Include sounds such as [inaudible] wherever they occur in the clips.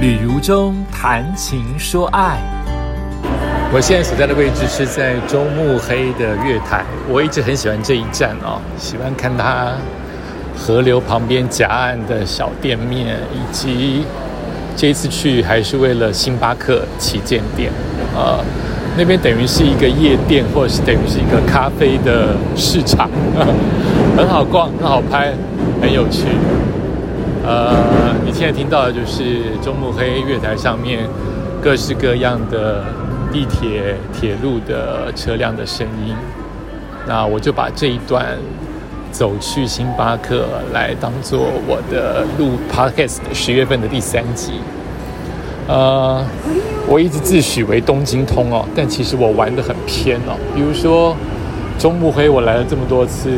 旅途中谈情说爱。我现在所在的位置是在中目黑的月台，我一直很喜欢这一站哦，喜欢看它河流旁边夹岸的小店面，以及这一次去还是为了星巴克旗舰店，呃，那边等于是一个夜店，或者是等于是一个咖啡的市场，[laughs] 很好逛，很好拍，很有趣。呃，你现在听到的就是中目黑月台上面各式各样的地铁、铁路的车辆的声音。那我就把这一段走去星巴克来当做我的录 podcast 十月份的第三集。呃，我一直自诩为东京通哦，但其实我玩的很偏哦。比如说中目黑，我来了这么多次，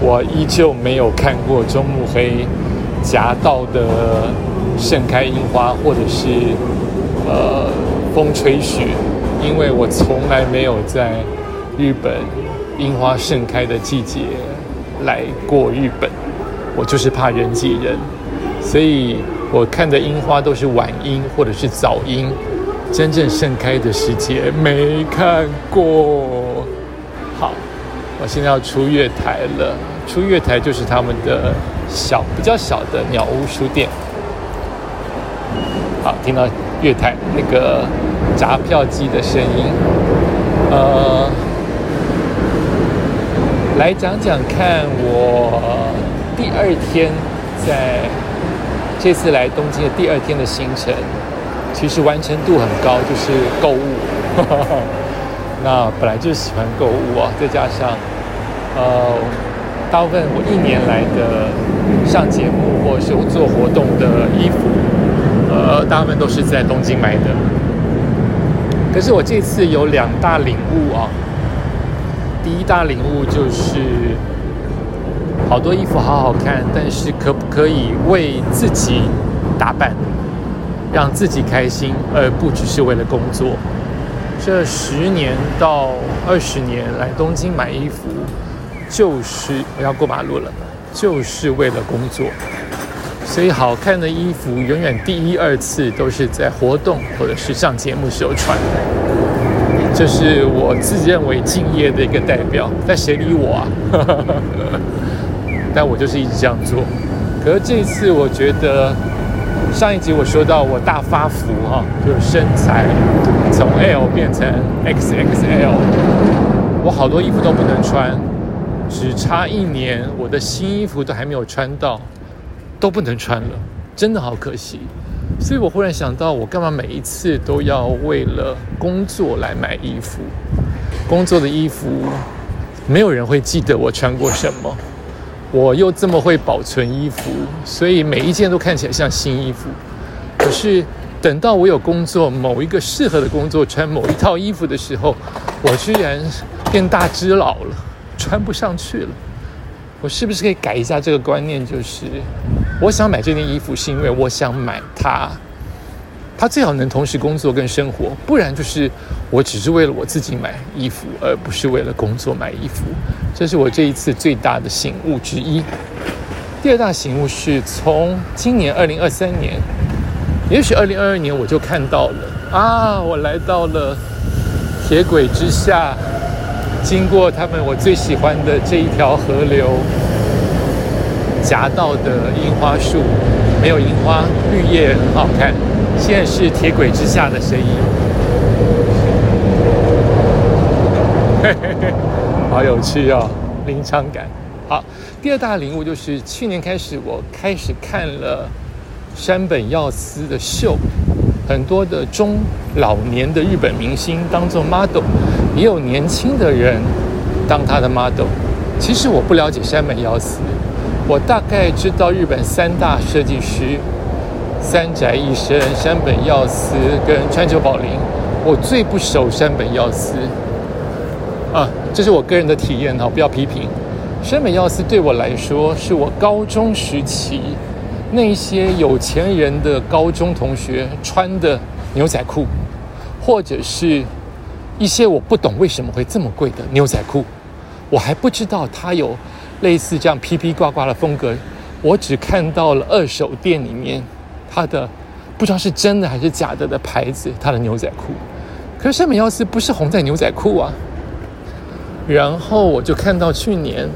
我依旧没有看过中目黑。夹道的盛开樱花，或者是呃风吹雪，因为我从来没有在日本樱花盛开的季节来过日本，我就是怕人挤人，所以我看的樱花都是晚樱或者是早樱，真正盛开的时节没看过。好，我现在要出月台了，出月台就是他们的。小比较小的鸟屋书店，好，听到月台那个闸票机的声音，呃，来讲讲看我第二天在这次来东京的第二天的行程，其实完成度很高，就是购物。[laughs] 那本来就喜欢购物啊，再加上呃。大部分我一年来的上节目或是我做活动的衣服，呃，大部分都是在东京买的。可是我这次有两大领悟啊。第一大领悟就是，好多衣服好好看，但是可不可以为自己打扮，让自己开心，而不只是为了工作？这十年到二十年来东京买衣服。就是我要过马路了，就是为了工作，所以好看的衣服永远第一二次都是在活动或者是上节目时候穿，这是我自认为敬业的一个代表。但谁理我啊？[laughs] 但我就是一直这样做。可是这一次，我觉得上一集我说到我大发福哈，就是身材从 L 变成 XXL，我好多衣服都不能穿。只差一年，我的新衣服都还没有穿到，都不能穿了，真的好可惜。所以我忽然想到，我干嘛每一次都要为了工作来买衣服？工作的衣服，没有人会记得我穿过什么。我又这么会保存衣服，所以每一件都看起来像新衣服。可是等到我有工作，某一个适合的工作穿某一套衣服的时候，我居然变大只佬了。穿不上去了，我是不是可以改一下这个观念？就是我想买这件衣服，是因为我想买它，它最好能同时工作跟生活，不然就是我只是为了我自己买衣服，而不是为了工作买衣服。这是我这一次最大的醒悟之一。第二大醒悟是从今年二零二三年，也许二零二二年我就看到了啊，我来到了铁轨之下。经过他们我最喜欢的这一条河流，夹道的樱花树，没有樱花，绿叶很好看。现在是铁轨之下的声音，[laughs] 好有趣哦，临场感。好，第二大领悟就是去年开始，我开始看了山本耀司的秀，很多的中老年的日本明星当做 model。也有年轻的人当他的 model。其实我不了解山本耀司，我大概知道日本三大设计师：三宅一生、山本耀司跟川久保玲。我最不熟山本耀司啊，这是我个人的体验哈，不要批评。山本耀司对我来说，是我高中时期那些有钱人的高中同学穿的牛仔裤，或者是。一些我不懂为什么会这么贵的牛仔裤，我还不知道它有类似这样披披挂挂的风格。我只看到了二手店里面它的不知道是真的还是假的的牌子，它的牛仔裤。可是山本耀司不是红在牛仔裤啊。然后我就看到去年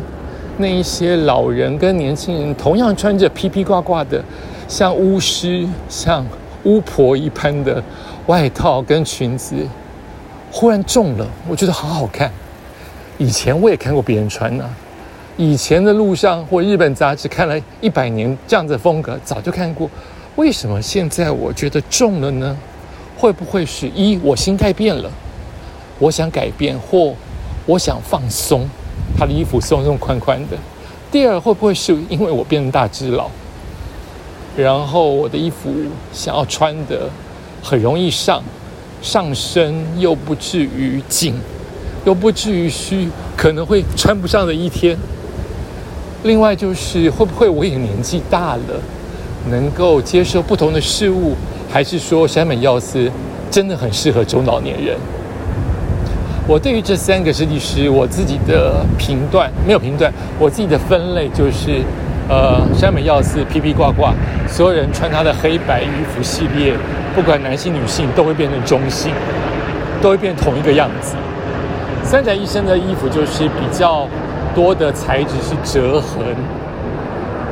那一些老人跟年轻人同样穿着披披挂挂的，像巫师、像巫婆一般的外套跟裙子，忽然中了，我觉得好好看。以前我也看过别人穿呢，以前的路上或日本杂志看了一百年这样子的风格，早就看过。为什么现在我觉得重了呢？会不会是一我心态变了，我想改变或我想放松，他的衣服松松宽宽的。第二会不会是因为我变大只佬，然后我的衣服想要穿的很容易上，上身又不至于紧。又不至于虚，可能会穿不上的一天。另外就是会不会我也年纪大了，能够接受不同的事物，还是说山本耀司真的很适合中老年人？我对于这三个设计师，我自己的评断没有评断，我自己的分类就是，呃，山本耀司披披挂挂，所有人穿他的黑白衣服系列，不管男性女性都会变成中性，都会变同一个样子。三宅一生的衣服就是比较多的材质是折痕，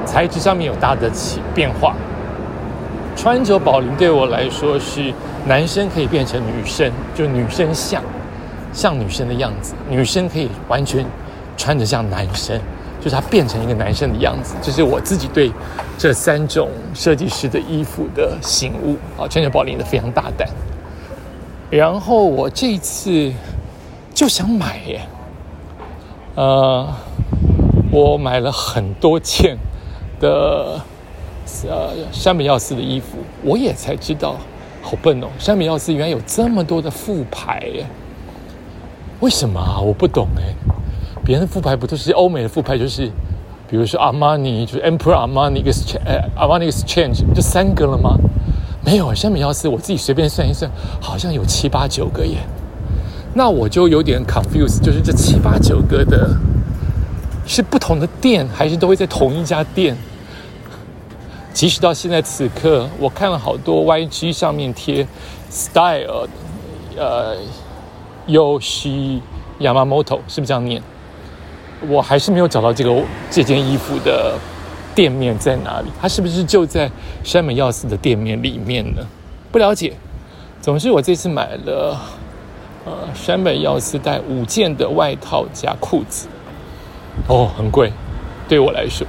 材质上面有大的起变化。川久保玲对我来说是男生可以变成女生，就女生像像女生的样子，女生可以完全穿着像男生，就是他变成一个男生的样子。这是我自己对这三种设计师的衣服的醒悟啊，川久保玲的非常大胆。然后我这次。就想买耶，呃，我买了很多件的呃山本耀司的衣服，我也才知道，好笨哦，山本耀司原来有这么多的副牌耶，为什么啊？我不懂哎，别人的副牌不都是欧美的副牌，就是比如说阿玛尼，就是 Emperor Armani Exchange，阿玛尼 Exchange 就三个了吗？没有，山本耀司我自己随便算一算，好像有七八九个耶。那我就有点 confuse，就是这七八九个的，是不同的店，还是都会在同一家店？即使到现在此刻，我看了好多 YG 上面贴 style，呃，Yoshi Yamamoto 是不是这样念？我还是没有找到这个这件衣服的店面在哪里？它是不是就在山本耀司的店面里面呢？不了解。总之，我这次买了。呃，山本耀司带五件的外套加裤子，哦，很贵，对我来说，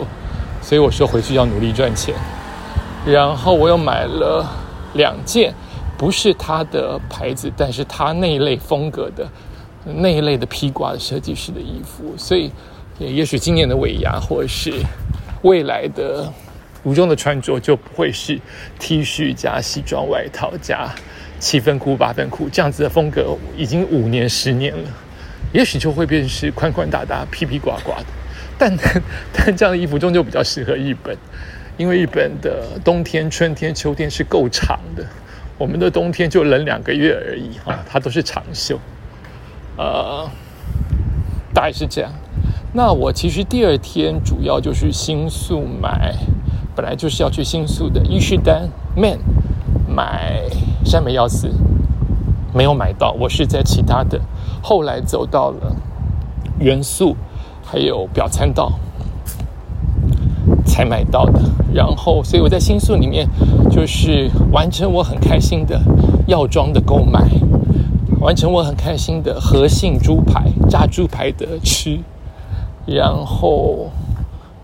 所以我说回去要努力赚钱。然后我又买了两件，不是他的牌子，但是他那一类风格的那一类的披挂的设计师的衣服，所以也许今年的尾牙或是未来的服装的穿着就不会是 T 恤加西装外套加。七分裤、八分裤这样子的风格已经五年、十年了，也许就会变是宽宽大大、披披挂挂的。但 [laughs] 但这样的衣服终究比较适合日本，因为日本的冬天、春天、秋天是够长的，我们的冬天就冷两个月而已啊，它都是长袖。呃，大概是这样。那我其实第二天主要就是新宿买，本来就是要去新宿的伊势丹 Man 买。山本耀司没有买到，我是在其他的，后来走到了元素，还有表参道才买到的。然后，所以我在新宿里面就是完成我很开心的药妆的购买，完成我很开心的和信猪排炸猪排的吃，然后。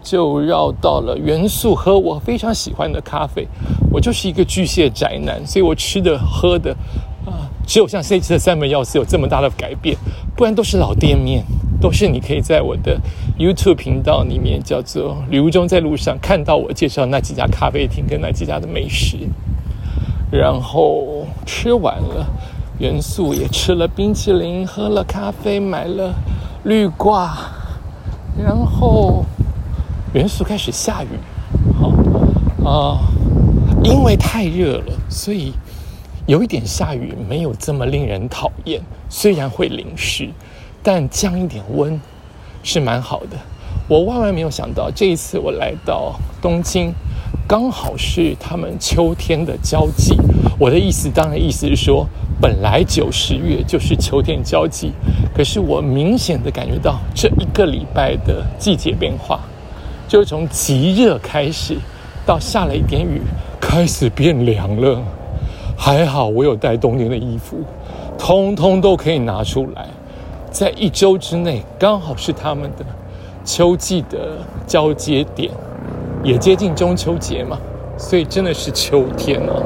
就绕到了元素喝我非常喜欢的咖啡，我就是一个巨蟹宅男，所以我吃的喝的啊，只有像这次的三门药司有这么大的改变，不然都是老店面，都是你可以在我的 YouTube 频道里面叫做“旅途中在路上”看到我介绍那几家咖啡厅跟那几家的美食，然后吃完了元素也吃了冰淇淋，喝了咖啡，买了绿挂，然后。元素开始下雨，好啊，因为太热了，所以有一点下雨没有这么令人讨厌。虽然会淋湿，但降一点温是蛮好的。我万万没有想到，这一次我来到东京，刚好是他们秋天的交际。我的意思，当然意思是说，本来九十月就是秋天交际，可是我明显的感觉到这一个礼拜的季节变化，就是从极热开始，到下了一点雨，开始变凉了。还好我有带冬天的衣服，通通都可以拿出来。在一周之内，刚好是他们的秋季的交接点，也接近中秋节嘛，所以真的是秋天了。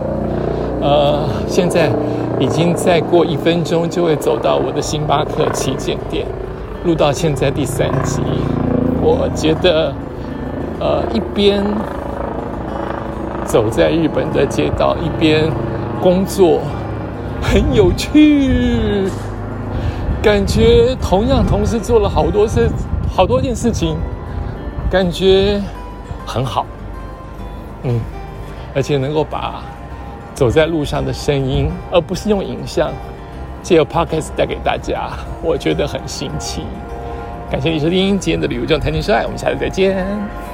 呃，现在已经再过一分钟就会走到我的星巴克旗舰店，录到现在第三集，我觉得，呃，一边走在日本的街道，一边工作，很有趣。感觉同样同时做了好多事，好多件事情，感觉很好，嗯，而且能够把走在路上的声音，而不是用影像，借由 podcast 带给大家，我觉得很新奇。感谢你收听今天的旅游中谈情说爱，我们下次再见。